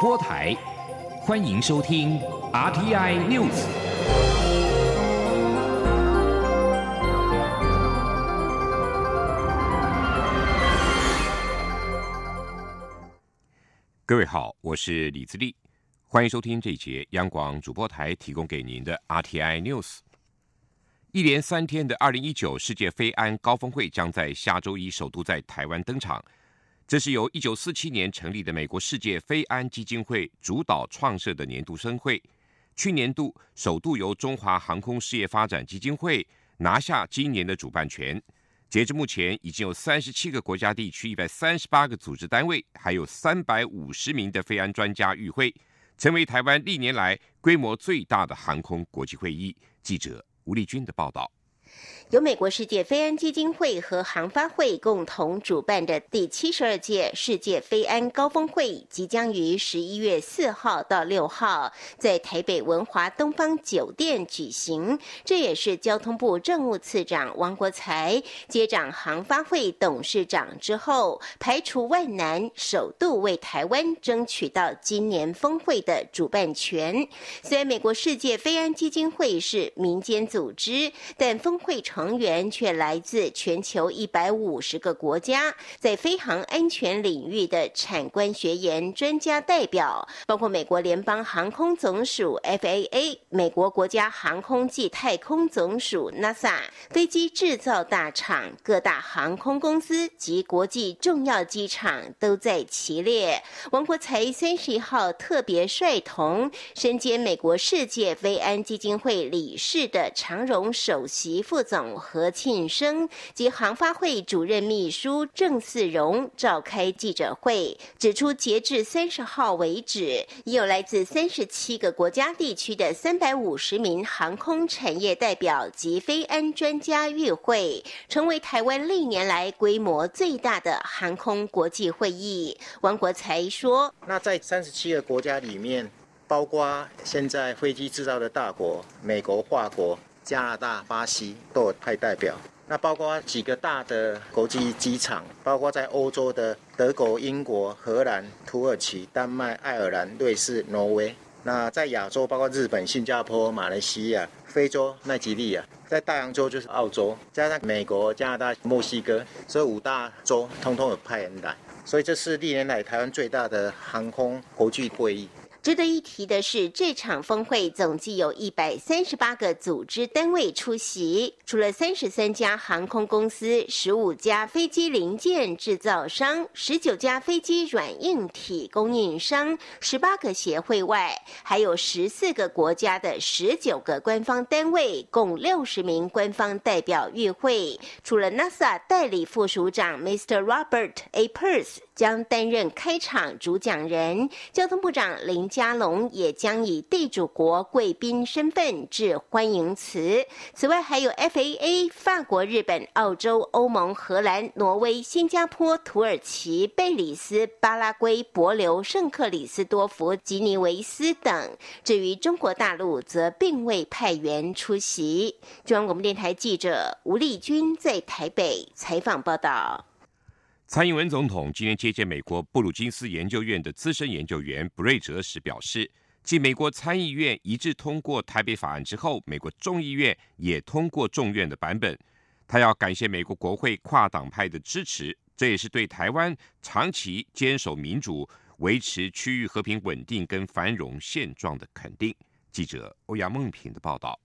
播台，欢迎收听 RTI News。各位好，我是李自立，欢迎收听这一节央广主播台提供给您的 RTI News。一连三天的二零一九世界非安高峰会将在下周一首都在台湾登场。这是由一九四七年成立的美国世界非安基金会主导创设的年度盛会。去年度首度由中华航空事业发展基金会拿下今年的主办权。截至目前，已经有三十七个国家地区、一百三十八个组织单位，还有三百五十名的非安专家与会，成为台湾历年来规模最大的航空国际会议。记者吴丽君的报道。由美国世界非安基金会和航发会共同主办的第七十二届世界非安高峰会，即将于十一月四号到六号在台北文华东方酒店举行。这也是交通部政务次长王国才接掌航发会董事长之后，排除万难，首度为台湾争取到今年峰会的主办权。虽然美国世界非安基金会是民间组织，但峰会成成员却来自全球一百五十个国家，在飞航安全领域的产官学研专家代表，包括美国联邦航空总署 （FAA）、美国国家航空暨太空总署 （NASA）、飞机制造大厂、各大航空公司及国际重要机场都在其列。王国才三十一号特别率同身兼美国世界飞安基金会理事的长荣首席副总。何庆生及航发会主任秘书郑四荣召开记者会，指出，截至三十号为止，已有来自三十七个国家地区的三百五十名航空产业代表及非安专家与会，成为台湾历年来规模最大的航空国际会议。王国才说：“那在三十七个国家里面，包括现在飞机制造的大国美国、法国。”加拿大、巴西都有派代表，那包括几个大的国际机场，包括在欧洲的德国、英国、荷兰、土耳其、丹麦、爱尔兰、瑞士、挪威。那在亚洲，包括日本、新加坡、马来西亚；非洲，奈及利亚；在大洋洲就是澳洲，加上美国、加拿大、墨西哥，所以五大洲通通有派人来。所以这是历年来台湾最大的航空国际会议。值得一提的是，这场峰会总计有一百三十八个组织单位出席，除了三十三家航空公司、十五家飞机零件制造商、十九家飞机软硬体供应商、十八个协会外，还有十四个国家的十九个官方单位，共六十名官方代表与会。除了 NASA 代理副署长 Mr. Robert A. Purse。将担任开场主讲人，交通部长林加龙也将以地主国贵宾身份致欢迎词。此外，还有 FAA、法国、日本、澳洲、欧盟、荷兰、挪威、新加坡、土耳其、贝里斯、巴拉圭、博留、圣克里斯多福、吉尼维斯等。至于中国大陆，则并未派员出席。中央广播电台记者吴丽君在台北采访报道。蔡英文总统今天接见美国布鲁金斯研究院的资深研究员布瑞哲时表示，继美国参议院一致通过台北法案之后，美国众议院也通过众院的版本。他要感谢美国国会跨党派的支持，这也是对台湾长期坚守民主、维持区域和平稳定跟繁荣现状的肯定。记者欧阳梦平的报道。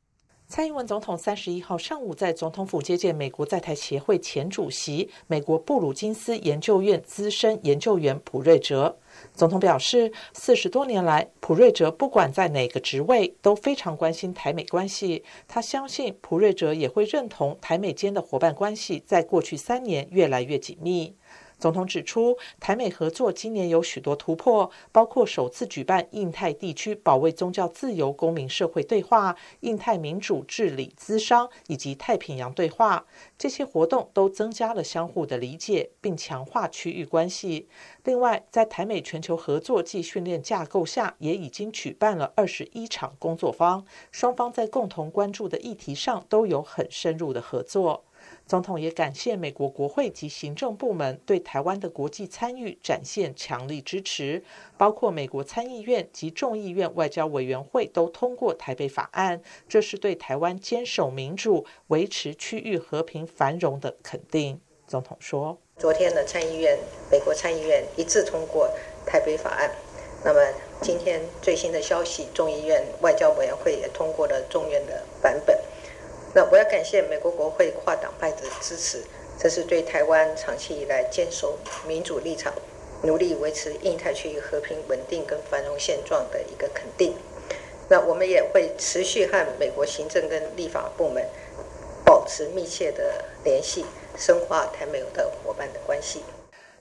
蔡英文总统三十一号上午在总统府接见美国在台协会前主席、美国布鲁金斯研究院资深研究员普瑞哲。总统表示，四十多年来，普瑞哲不管在哪个职位，都非常关心台美关系。他相信普瑞哲也会认同台美间的伙伴关系，在过去三年越来越紧密。总统指出，台美合作今年有许多突破，包括首次举办印太地区保卫宗教自由公民社会对话、印太民主治理咨商以及太平洋对话。这些活动都增加了相互的理解，并强化区域关系。另外，在台美全球合作暨训练架构下，也已经举办了二十一场工作坊，双方在共同关注的议题上都有很深入的合作。总统也感谢美国国会及行政部门对台湾的国际参与展现强力支持，包括美国参议院及众议院外交委员会都通过台北法案，这是对台湾坚守民主、维持区域和平繁荣的肯定。总统说：“昨天的参议院，美国参议院一致通过台北法案。那么今天最新的消息，众议院外交委员会也通过了众院的版本。那我要感谢美国国会跨党派的支持，这是对台湾长期以来坚守民主立场、努力维持印太区域和平稳定跟繁荣现状的一个肯定。那我们也会持续和美国行政跟立法部门保持密切的联系。”深化台美的伙伴的关系。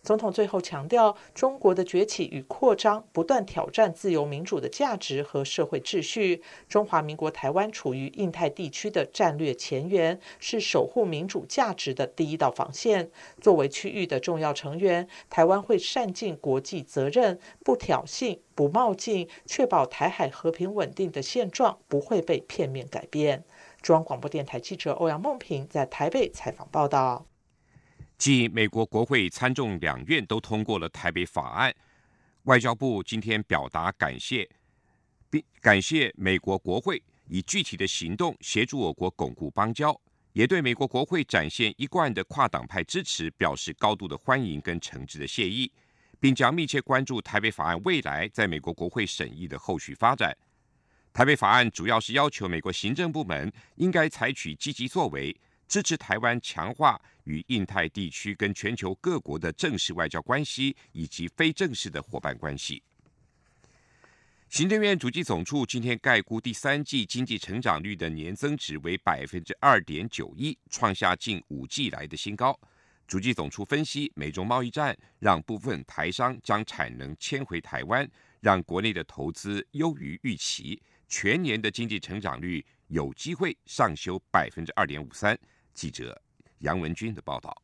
总统最后强调，中国的崛起与扩张不断挑战自由民主的价值和社会秩序。中华民国台湾处于印太地区的战略前沿，是守护民主价值的第一道防线。作为区域的重要成员，台湾会善尽国际责任，不挑衅、不冒进，确保台海和平稳定的现状不会被片面改变。中央广播电台记者欧阳梦平在台北采访报道。继美国国会参众两院都通过了台北法案，外交部今天表达感谢，并感谢美国国会以具体的行动协助我国巩固邦交，也对美国国会展现一贯的跨党派支持表示高度的欢迎跟诚挚的谢意，并将密切关注台北法案未来在美国国会审议的后续发展。台北法案主要是要求美国行政部门应该采取积极作为，支持台湾强化与印太地区跟全球各国的正式外交关系以及非正式的伙伴关系。行政院主计总处今天概估第三季经济成长率的年增值为百分之二点九一，创下近五季来的新高。主计总处分析，美中贸易战让部分台商将产能迁回台湾，让国内的投资优于预期。全年的经济成长率有机会上修百分之二点五三。记者杨文军的报道。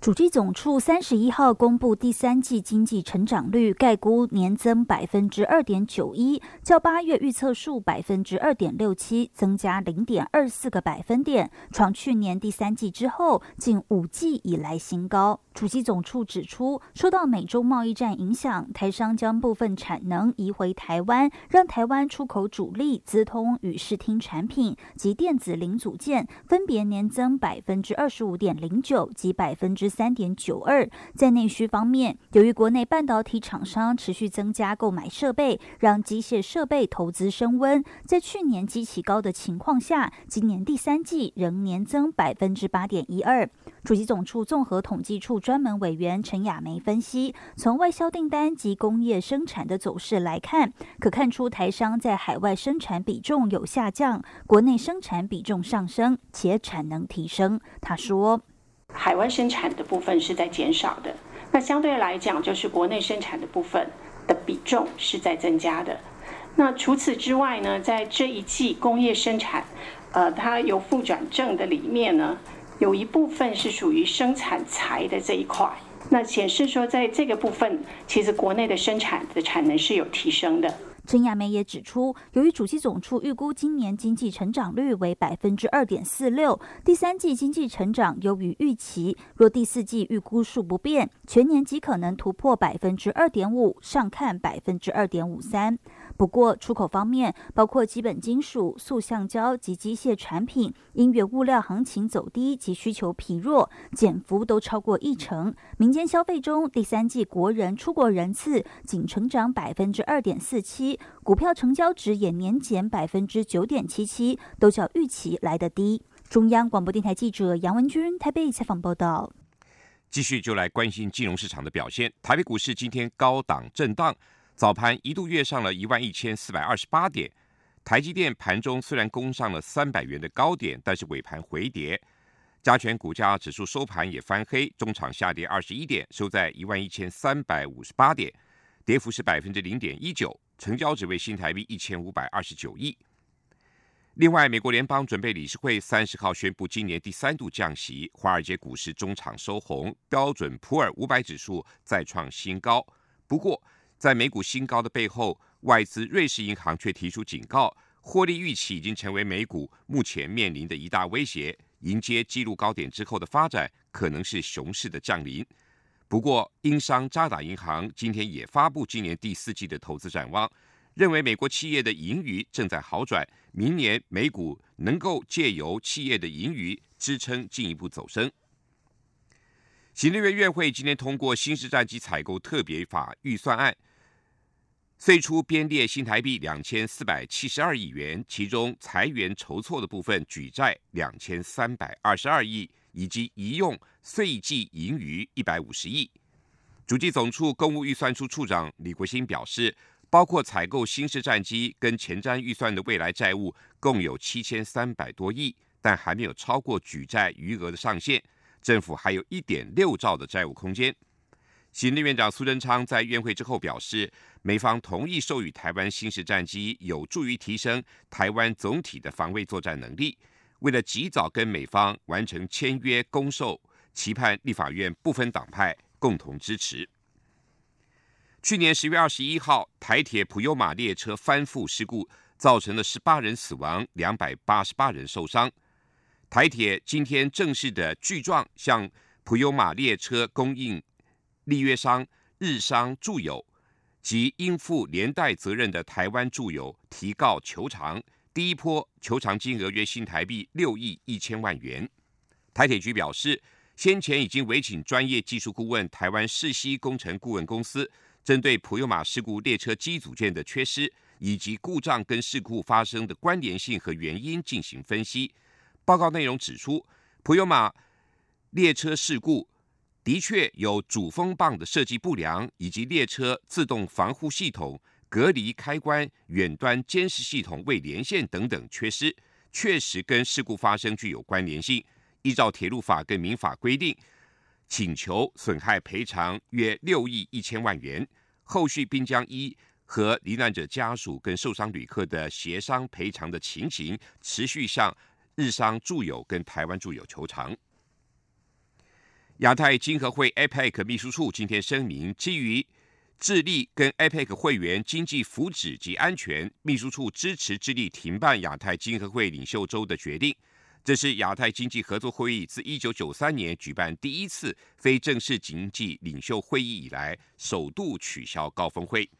主计总处三十一号公布第三季经济成长率，概估年增百分之二点九一，较八月预测数百分之二点六七增加零点二四个百分点，创去年第三季之后近五季以来新高。主机总处指出，受到美中贸易战影响，台商将部分产能移回台湾，让台湾出口主力资通与视听产品及电子零组件分别年增百分之二十五点零九及百分之。三点九二，在内需方面，由于国内半导体厂商持续增加购买设备，让机械设备投资升温。在去年基期高的情况下，今年第三季仍年增百分之八点一二。主席总处综合统计处专门委员陈雅梅分析，从外销订单及工业生产的走势来看，可看出台商在海外生产比重有下降，国内生产比重上升，且产能提升。他说。海外生产的部分是在减少的，那相对来讲，就是国内生产的部分的比重是在增加的。那除此之外呢，在这一季工业生产，呃，它有负转正的里面呢，有一部分是属于生产材的这一块，那显示说，在这个部分，其实国内的生产的产能是有提升的。陈亚梅也指出，由于主机总处预估今年经济成长率为百分之二点四六，第三季经济成长优于预期。若第四季预估数不变，全年极可能突破百分之二点五，上看百分之二点五三。不过，出口方面，包括基本金属、塑橡胶及机械产品，因原物料行情走低及需求疲弱，减幅都超过一成。民间消费中，第三季国人出国人次仅成长百分之二点四七，股票成交值也年减百分之九点七七，都较预期来得低。中央广播电台记者杨文君台北采访报道。继续就来关心金融市场的表现，台北股市今天高档震荡。早盘一度跃上了一万一千四百二十八点，台积电盘中虽然攻上了三百元的高点，但是尾盘回跌。加权股价指数收盘也翻黑，中场下跌二十一点，收在一万一千三百五十八点，跌幅是百分之零点一九，成交只为新台币一千五百二十九亿。另外，美国联邦准备理事会三十号宣布今年第三度降息，华尔街股市中场收红，标准普尔五百指数再创新高。不过，在美股新高的背后，外资瑞士银行却提出警告，获利预期已经成为美股目前面临的一大威胁，迎接纪录高点之后的发展可能是熊市的降临。不过，英商渣打银行今天也发布今年第四季的投资展望，认为美国企业的盈余正在好转，明年美股能够借由企业的盈余支撑进一步走升。行政院院会今天通过新式战机采购特别法预算案。岁出编列新台币两千四百七十二亿元，其中裁员筹措的部分举债两千三百二十二亿，以及移用岁计盈余一百五十亿。主计总处公务预算处处长李国兴表示，包括采购新式战机跟前瞻预算的未来债务共有七千三百多亿，但还没有超过举债余额的上限，政府还有一点六兆的债务空间。行政院长苏贞昌在院会之后表示，美方同意授予台湾新式战机，有助于提升台湾总体的防卫作战能力。为了及早跟美方完成签约公售，期盼立法院不分党派共同支持。去年十月二十一号，台铁普悠玛列车翻覆事故，造成了十八人死亡，两百八十八人受伤。台铁今天正式的具状向普悠玛列车供应。立约商日商住友及应负连带责任的台湾住友提告求偿，第一波求偿金额约新台币六亿一千万元。台铁局表示，先前已经委请专业技术顾问台湾世熙工程顾问公司，针对普悠玛事故列车机组件的缺失以及故障跟事故发生的关联性和原因进行分析。报告内容指出，普悠玛列车事故。的确有主风棒的设计不良，以及列车自动防护系统、隔离开关、远端监视系统未连线等等缺失，确实跟事故发生具有关联性。依照铁路法跟民法规定，请求损害赔偿约六亿一千万元。后续并将依和罹难者家属跟受伤旅客的协商赔偿的情形，持续向日商住友跟台湾住友求偿。亚太经合会 （APEC） 秘书处今天声明，基于智利跟 APEC 会员经济福祉及安全，秘书处支持智利停办亚太经合会领袖周的决定。这是亚太经济合作会议自一九九三年举办第一次非正式经济领袖会议以来，首度取消高峰会。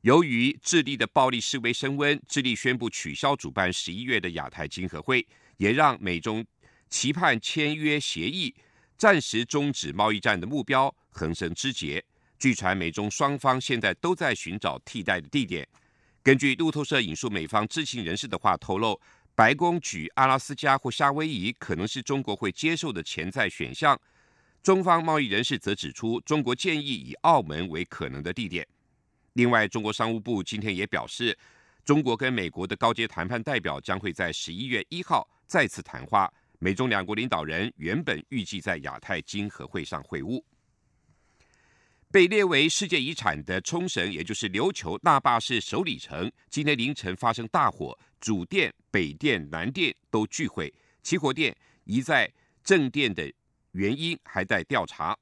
由于智利的暴力示威升温，智利宣布取消主办十一月的亚太经合会，也让美中期盼签约协议。暂时终止贸易战的目标横生枝节。据传，美中双方现在都在寻找替代的地点。根据路透社引述美方知情人士的话透露，白宫举阿拉斯加或夏威夷可能是中国会接受的潜在选项。中方贸易人士则指出，中国建议以澳门为可能的地点。另外，中国商务部今天也表示，中国跟美国的高阶谈判代表将会在十一月一号再次谈话。美中两国领导人原本预计在亚太经合会上会晤。被列为世界遗产的冲绳，也就是琉球那霸市首里城，今天凌晨发生大火，主殿、北殿、南殿都聚毁，起火店移在正殿的原因还在调查。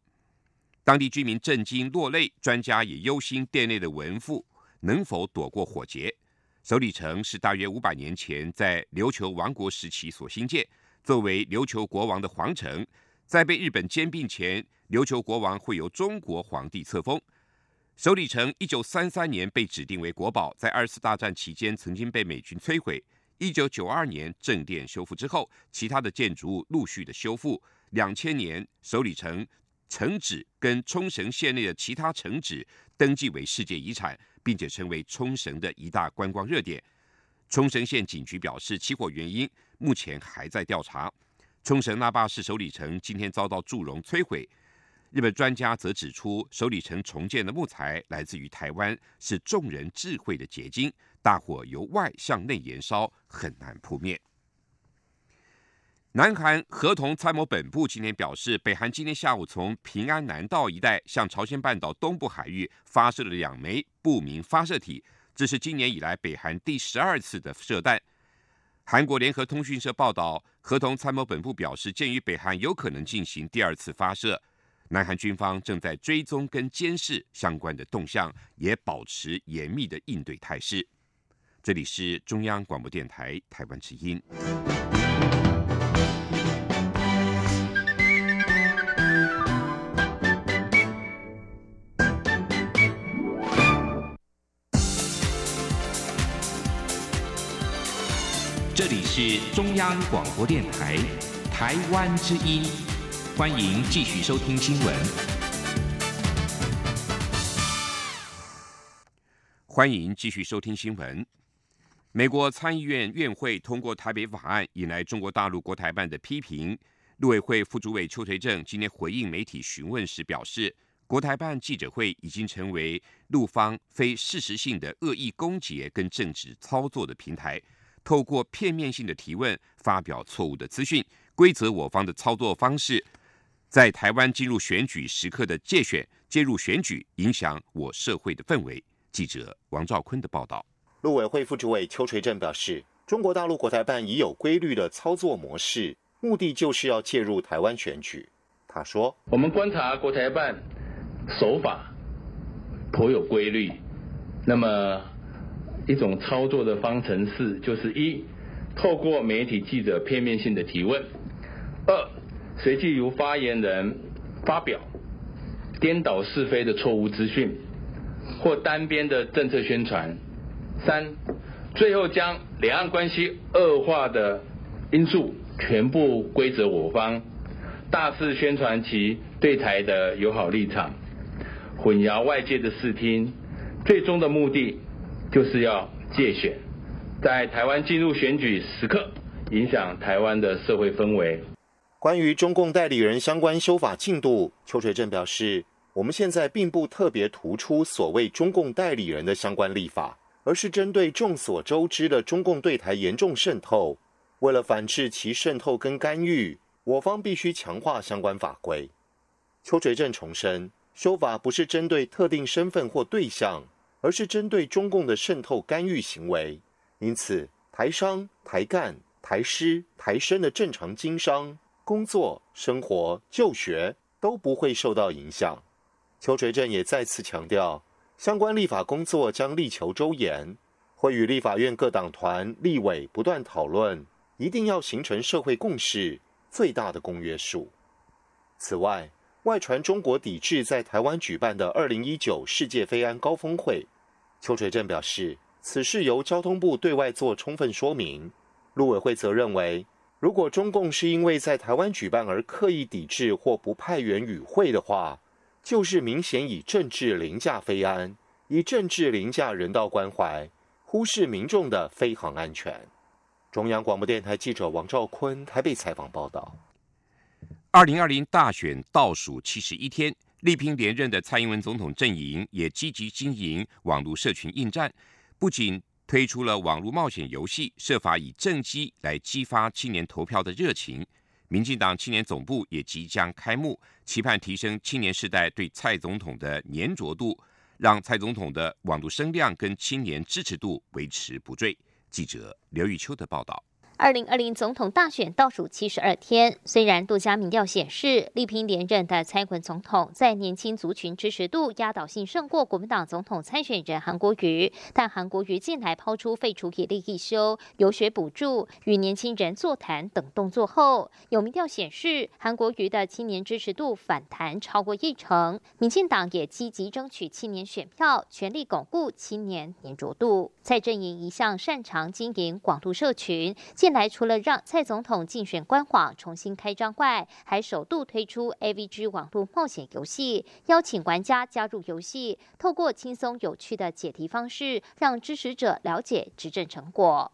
当地居民震惊落泪，专家也忧心殿内的文物能否躲过火劫。首里城是大约五百年前在琉球王国时期所兴建。作为琉球国王的皇城，在被日本兼并前，琉球国王会由中国皇帝册封。首里城一九三三年被指定为国宝，在二次大战期间曾经被美军摧毁。一九九二年正殿修复之后，其他的建筑物陆续的修复。两千年，首里城城址跟冲绳县内的其他城址登记为世界遗产，并且成为冲绳的一大观光热点。冲绳县警局表示，起火原因目前还在调查。冲绳那霸市首里城今天遭到祝融摧毁。日本专家则指出，首里城重建的木材来自于台湾，是众人智慧的结晶。大火由外向内延烧，很难扑灭。南韩合同参谋本部今天表示，北韩今天下午从平安南道一带向朝鲜半岛东部海域发射了两枚不明发射体。这是今年以来北韩第十二次的射弹。韩国联合通讯社报道，合同参谋本部表示，鉴于北韩有可能进行第二次发射，南韩军方正在追踪跟监视相关的动向，也保持严密的应对态势。这里是中央广播电台台湾之音。这里是中央广播电台台湾之音，欢迎继续收听新闻。欢迎继续收听新闻。美国参议院院会通过台北法案，引来中国大陆国台办的批评。陆委会副主委邱垂正今天回应媒体询问时表示，国台办记者会已经成为陆方非事实性的恶意攻击跟政治操作的平台，透过片面性的提问发表错误的资讯，规则我方的操作方式，在台湾进入选举时刻的借选介入选举，影响我社会的氛围。记者王兆坤的报道。陆委会副主委邱垂正表示，中国大陆国台办已有规律的操作模式。目的就是要介入台湾选举。他说：“我们观察国台办手法颇有规律。那么一种操作的方程式就是一，透过媒体记者片面性的提问；二，随即由发言人发表颠倒是非的错误资讯或单边的政策宣传；三，最后将两岸关系恶化的因素。”全部归责我方，大肆宣传其对台的友好立场，混淆外界的视听，最终的目的就是要借选，在台湾进入选举时刻，影响台湾的社会氛围。关于中共代理人相关修法进度，邱垂正表示，我们现在并不特别突出所谓中共代理人的相关立法，而是针对众所周知的中共对台严重渗透。为了反制其渗透跟干预，我方必须强化相关法规。邱垂正重申，修法不是针对特定身份或对象，而是针对中共的渗透干预行为。因此，台商、台干、台师、台生的正常经商、工作、生活、就学都不会受到影响。邱垂正也再次强调，相关立法工作将力求周延，会与立法院各党团、立委不断讨论。一定要形成社会共识，最大的公约数。此外，外传中国抵制在台湾举办的二零一九世界非安高峰会，邱垂正表示，此事由交通部对外做充分说明。陆委会则认为，如果中共是因为在台湾举办而刻意抵制或不派员与会的话，就是明显以政治凌驾飞安，以政治凌驾人道关怀，忽视民众的飞航安全。中央广播电台记者王兆坤台北采访报道：二零二零大选倒数七十一天，力拼连任的蔡英文总统阵营也积极经营网络社群应战，不仅推出了网络冒险游戏，设法以政绩来激发青年投票的热情。民进党青年总部也即将开幕，期盼提升青年世代对蔡总统的粘着度，让蔡总统的网络声量跟青年支持度维持不坠。记者刘玉秋的报道。二零二零总统大选倒数七十二天，虽然多家民调显示力拼连任的蔡英文总统在年轻族群支持度压倒性胜过国民党总统参选人韩国瑜，但韩国瑜近来抛出废除以利一休、游学补助、与年轻人座谈等动作后，有民调显示韩国瑜的青年支持度反弹超过一成。民进党也积极争取青年选票，全力巩固青年粘着度。蔡阵营一向擅长经营广度社群，近来除了让蔡总统竞选官网重新开张外，还首度推出 AVG 网络冒险游戏，邀请玩家加入游戏，透过轻松有趣的解题方式，让支持者了解执政成果。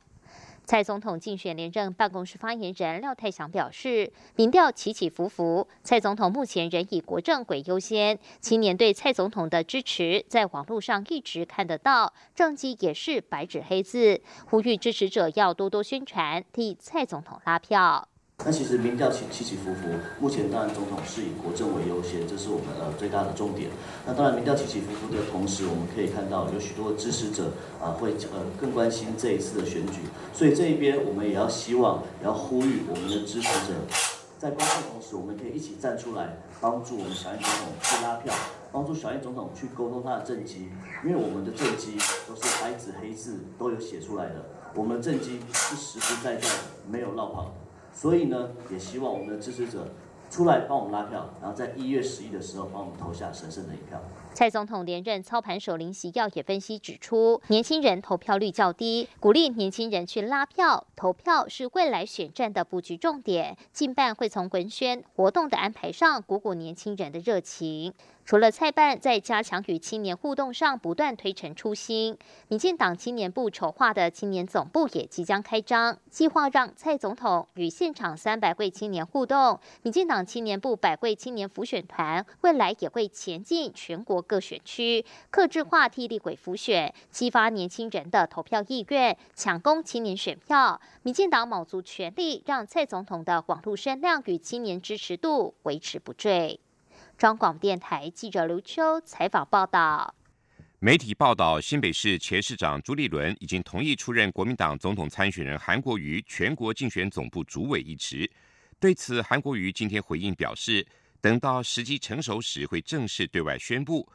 蔡总统竞选连任办公室发言人廖泰祥表示，民调起起伏伏，蔡总统目前仍以国政为优先，青年对蔡总统的支持在网络上一直看得到，政绩也是白纸黑字，呼吁支持者要多多宣传，替蔡总统拉票。那其实民调起起起伏伏，目前当然总统是以国政为优先，这是我们呃最大的重点。那当然民调起起伏伏的同时，我们可以看到有许多支持者啊会呃更关心这一次的选举，所以这一边我们也要希望，也要呼吁我们的支持者，在关注同时，我们可以一起站出来，帮助我们小英总统去拉票，帮助小英总统去沟通他的政绩，因为我们的政绩都是白纸黑字都有写出来的，我们的政绩是实实在在的，没有绕跑。所以呢，也希望我们的支持者出来帮我们拉票，然后在一月十一的时候帮我们投下神圣的一票。蔡总统连任操盘手林习耀也分析指出，年轻人投票率较低，鼓励年轻人去拉票，投票是未来选战的布局重点。近办会从文宣活动的安排上，鼓舞年轻人的热情。除了蔡办在加强与青年互动上不断推陈出新，民进党青年部筹划的青年总部也即将开张，计划让蔡总统与现场三百位青年互动。民进党青年部百位青年辅选团未来也会前进全国各选区，克制化替立委辅选，激发年轻人的投票意愿，抢攻青年选票。民进党卯足全力，让蔡总统的网络声量与青年支持度维持不坠。中广电台记者刘秋采访报道。媒体报道，新北市前市长朱立伦已经同意出任国民党总统参选人韩国瑜全国竞选总部主委一职。对此，韩国瑜今天回应表示，等到时机成熟时会正式对外宣布。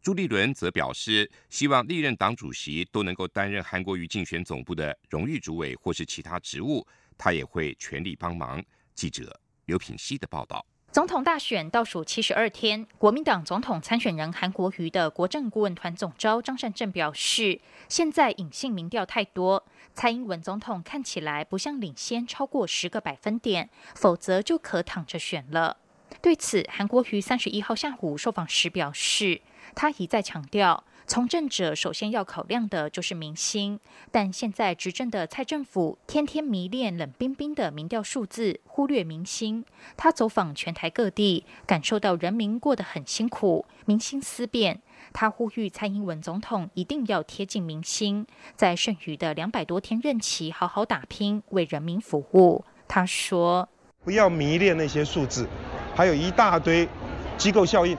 朱立伦则表示，希望历任党主席都能够担任韩国瑜竞选总部的荣誉主委或是其他职务，他也会全力帮忙。记者刘品希的报道。总统大选倒数七十二天，国民党总统参选人韩国瑜的国政顾问团总召张善政表示，现在隐性民调太多，蔡英文总统看起来不像领先超过十个百分点，否则就可躺着选了。对此，韩国瑜三十一号下午受访时表示，他一再强调。从政者首先要考量的就是民心，但现在执政的蔡政府天天迷恋冷冰冰的民调数字，忽略民心。他走访全台各地，感受到人民过得很辛苦，民心思变。他呼吁蔡英文总统一定要贴近民心，在剩余的两百多天任期好好打拼，为人民服务。他说：“不要迷恋那些数字，还有一大堆机构效应。”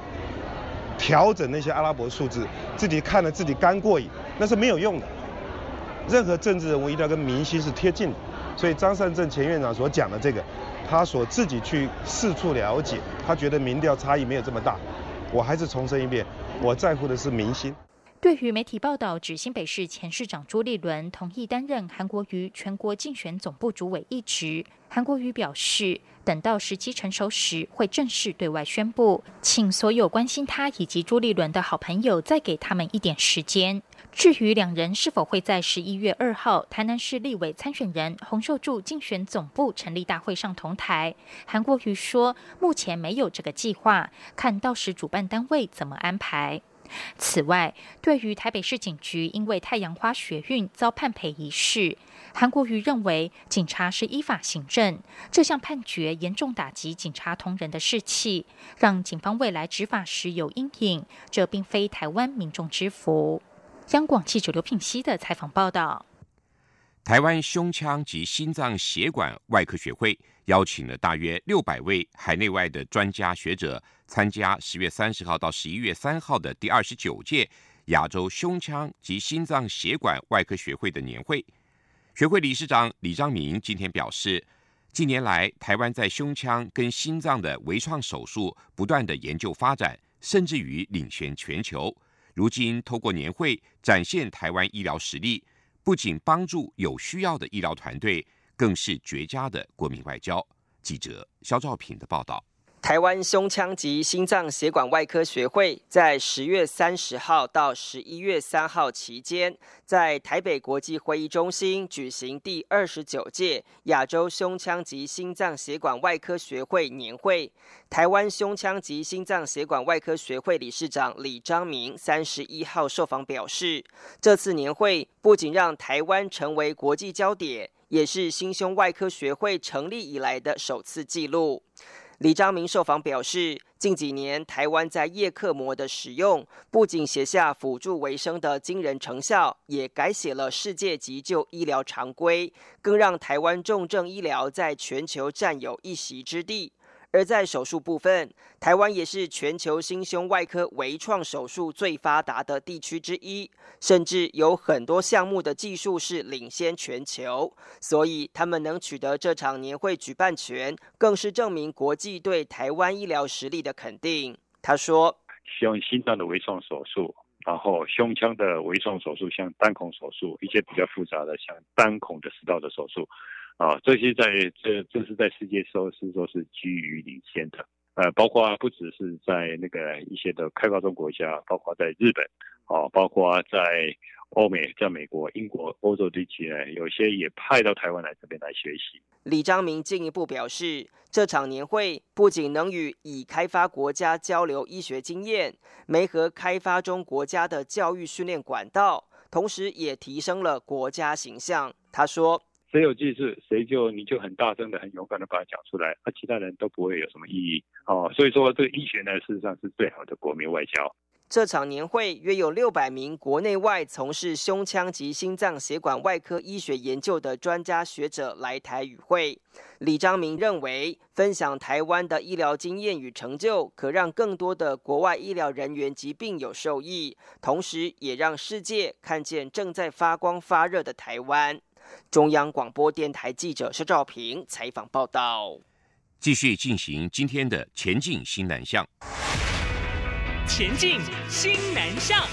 调整那些阿拉伯数字，自己看了自己干过瘾，那是没有用的。任何政治人物一定要跟民心是贴近的。所以张善政前院长所讲的这个，他所自己去四处了解，他觉得民调差异没有这么大。我还是重申一遍，我在乎的是民心。对于媒体报道指新北市前市长朱立伦同意担任韩国瑜全国竞选总部主委一职，韩国瑜表示，等到时机成熟时会正式对外宣布，请所有关心他以及朱立伦的好朋友再给他们一点时间。至于两人是否会在十一月二号台南市立委参选人洪秀柱竞选总部成立大会上同台，韩国瑜说，目前没有这个计划，看到时主办单位怎么安排。此外，对于台北市警局因为太阳花学运遭判赔一事，韩国瑜认为警察是依法行政，这项判决严重打击警察同仁的士气，让警方未来执法时有阴影，这并非台湾民众之福。央广记者刘品熙的采访报道。台湾胸腔及心脏血管外科学会邀请了大约六百位海内外的专家学者参加十月三十号到十一月三号的第二十九届亚洲胸腔及心脏血管外科学会的年会。学会理事长李章明今天表示，近年来台湾在胸腔跟心脏的微创手术不断的研究发展，甚至于领先全球。如今透过年会展现台湾医疗实力。不仅帮助有需要的医疗团队，更是绝佳的国民外交。记者肖兆平的报道。台湾胸腔及心脏血管外科学会在十月三十号到十一月三号期间，在台北国际会议中心举行第二十九届亚洲胸腔及心脏血管外科学会年会。台湾胸腔及心脏血管外科学会理事长李章明三十一号受访表示，这次年会不仅让台湾成为国际焦点，也是心胸外科学会成立以来的首次纪录。李章明受访表示，近几年台湾在叶克膜的使用，不仅写下辅助维生的惊人成效，也改写了世界急救医疗常规，更让台湾重症医疗在全球占有一席之地。而在手术部分，台湾也是全球心胸外科微创手术最发达的地区之一，甚至有很多项目的技术是领先全球。所以，他们能取得这场年会举办权，更是证明国际对台湾医疗实力的肯定。他说：“像心脏的微创手术，然后胸腔的微创手术，像单孔手术，一些比较复杂的，像单孔的食道的手术。”啊，这些在这这是在世界说是说是居于领先的呃，包括不只是在那个一些的开发中国家，包括在日本，啊，包括在欧美，在美国、英国、欧洲地区呢，有些也派到台湾来这边来学习。李章明进一步表示，这场年会不仅能与已开发国家交流医学经验，媒合开发中国家的教育训练管道，同时也提升了国家形象。他说。谁有技术，谁就你就很大声的、很勇敢的把它讲出来，那其他人都不会有什么意义哦。所以说，这个医学呢，事实上是最好的国民外交。这场年会约有六百名国内外从事胸腔及心脏血管外科医学研究的专家学者来台与会。李章明认为，分享台湾的医疗经验与成就，可让更多的国外医疗人员及病友受益，同时也让世界看见正在发光发热的台湾。中央广播电台记者肖兆平采访报道。继续进行今天的前进新南向。前进新南向。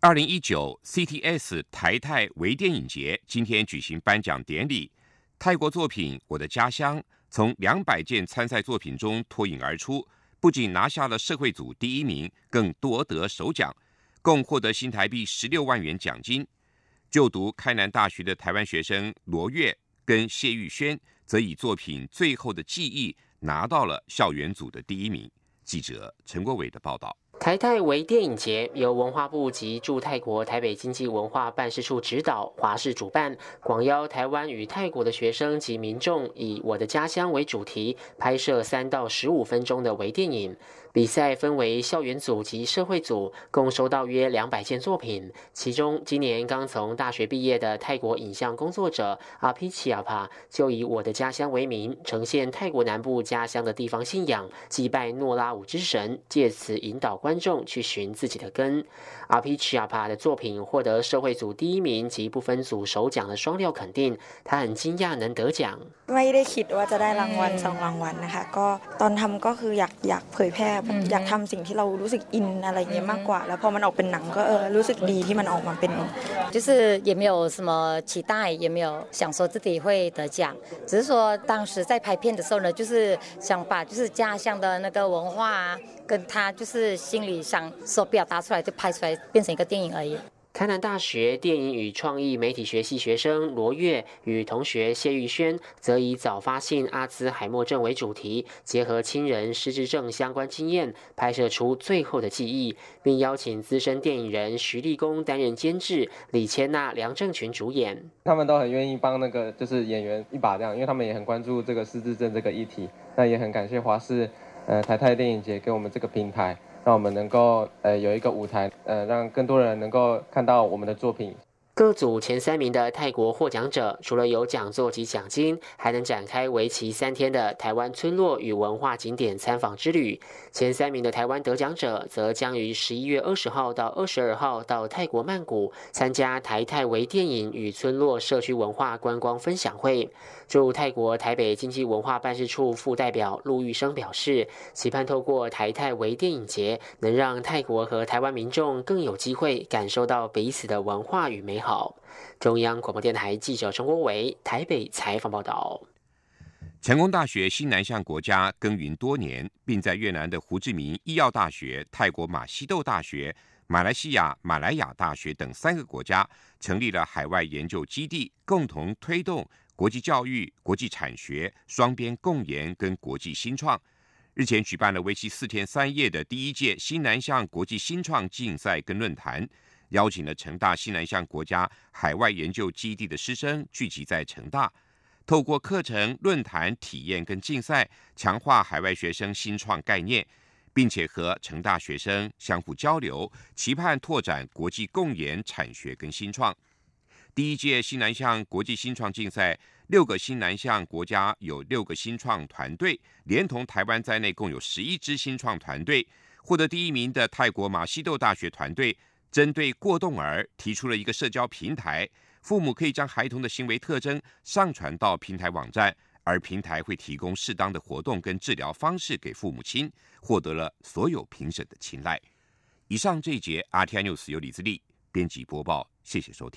二零一九 CTS 台泰微电影节今天举行颁奖典礼，泰国作品《我的家乡》。从两百件参赛作品中脱颖而出，不仅拿下了社会组第一名，更夺得首奖，共获得新台币十六万元奖金。就读开南大学的台湾学生罗月跟谢玉轩，则以作品《最后的记忆》拿到了校园组的第一名。记者陈国伟的报道。台泰微电影节由文化部及驻泰国台北经济文化办事处指导，华视主办，广邀台湾与泰国的学生及民众，以我的家乡为主题，拍摄三到十五分钟的微电影。比赛分为校园组及社会组，共收到约两百件作品。其中，今年刚从大学毕业的泰国影像工作者阿皮奇亚帕，就以我的家乡为名，呈现泰国南部家乡的地方信仰，祭拜诺拉舞之神，借此引导观众去寻自己的根。阿皮奇亚帕的作品获得社会组第一名及不分组首奖的双料肯定，他很惊讶能得奖。ไม่ได้คิดว่าจะได้รางวัลสองรางวัลนะคะก็ตอนทำก็คืออยากอยากเผยแพร่อยากทำสิ่งที่เรารู้สึกอินอะไรเงี้ยมากกว่าแล้วพอมันออกเป็นหนังก็เออรู้สึกดีที่มันออกมาเป็น就是也没有什么期待也没有想说自己会得奖只是说当时在拍片的时候呢就是想把就是家乡的那个文化跟他就是心里想所表达出来就拍出来 变成一个电影而已。台南大学电影与创意媒体学系学生罗月与同学谢玉轩，则以早发现阿兹海默症为主题，结合亲人失智症相关经验，拍摄出最后的记忆，并邀请资深电影人徐立功担任监制，李千娜、梁正群主演。他们都很愿意帮那个就是演员一把这样，因为他们也很关注这个失智症这个议题。那也很感谢华视。呃，台泰电影节给我们这个平台，让我们能够呃有一个舞台，呃，让更多人能够看到我们的作品。各组前三名的泰国获奖者，除了有讲座及奖金，还能展开为期三天的台湾村落与文化景点参访之旅。前三名的台湾得奖者，则将于十一月二十号到二十二号到泰国曼谷参加台泰维电影与村落社区文化观光分享会。驻泰国台北经济文化办事处副代表陆玉生表示，期盼透过台泰维电影节，能让泰国和台湾民众更有机会感受到彼此的文化与美好。好中央广播电台记者陈国伟台北采访报道。成功大学新南向国家耕耘多年，并在越南的胡志明医药大学、泰国马西豆大学、马来西亚马来亚大学等三个国家成立了海外研究基地，共同推动。国际教育、国际产学双边共研跟国际新创，日前举办了为期四天三夜的第一届新南向国际新创竞赛跟论坛，邀请了成大西南向国家海外研究基地的师生聚集在成大，透过课程、论坛、体验跟竞赛，强化海外学生新创概念，并且和成大学生相互交流，期盼拓展国际共研产学跟新创。第一届西南向国际新创竞赛，六个新南向国家有六个新创团队，连同台湾在内，共有十一支新创团队。获得第一名的泰国马西豆大学团队，针对过动儿提出了一个社交平台，父母可以将孩童的行为特征上传到平台网站，而平台会提供适当的活动跟治疗方式给父母亲，获得了所有评审的青睐。以上这一节 RTI News 由李自立。编辑播报，谢谢收听。